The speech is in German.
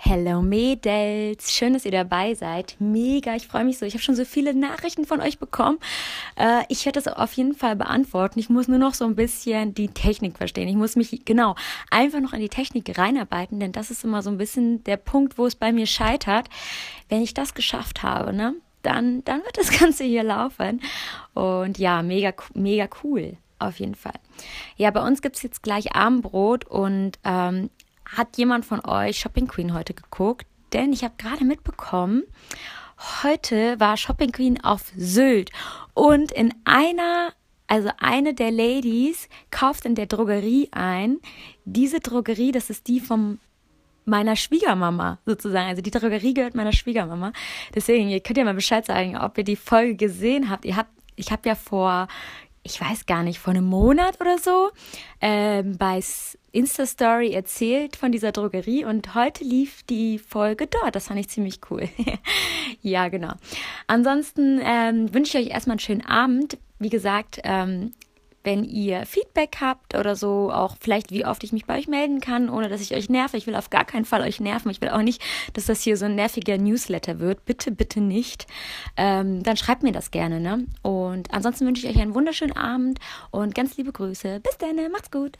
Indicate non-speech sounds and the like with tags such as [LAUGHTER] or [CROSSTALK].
Hello Mädels, schön, dass ihr dabei seid. Mega, ich freue mich so. Ich habe schon so viele Nachrichten von euch bekommen. Äh, ich werde das auf jeden Fall beantworten. Ich muss nur noch so ein bisschen die Technik verstehen. Ich muss mich genau einfach noch in die Technik reinarbeiten, denn das ist immer so ein bisschen der Punkt, wo es bei mir scheitert. Wenn ich das geschafft habe, ne, dann, dann wird das [LAUGHS] Ganze hier laufen. Und ja, mega, mega cool auf jeden Fall. Ja, bei uns gibt es jetzt gleich Abendbrot und ähm, hat jemand von euch Shopping Queen heute geguckt? Denn ich habe gerade mitbekommen, heute war Shopping Queen auf Sylt und in einer, also eine der Ladies kauft in der Drogerie ein. Diese Drogerie, das ist die vom meiner Schwiegermama sozusagen. Also die Drogerie gehört meiner Schwiegermama. Deswegen, ihr könnt ja mal Bescheid sagen, ob ihr die Folge gesehen habt. Ihr habt, ich habe ja vor, ich weiß gar nicht, vor einem Monat oder so äh, bei Insta-Story erzählt von dieser Drogerie und heute lief die Folge dort. Das fand ich ziemlich cool. [LAUGHS] ja, genau. Ansonsten ähm, wünsche ich euch erstmal einen schönen Abend. Wie gesagt, ähm, wenn ihr Feedback habt oder so, auch vielleicht wie oft ich mich bei euch melden kann, ohne dass ich euch nerve. Ich will auf gar keinen Fall euch nerven. Ich will auch nicht, dass das hier so ein nerviger Newsletter wird. Bitte, bitte nicht. Ähm, dann schreibt mir das gerne. Ne? Und ansonsten wünsche ich euch einen wunderschönen Abend und ganz liebe Grüße. Bis dann, macht's gut.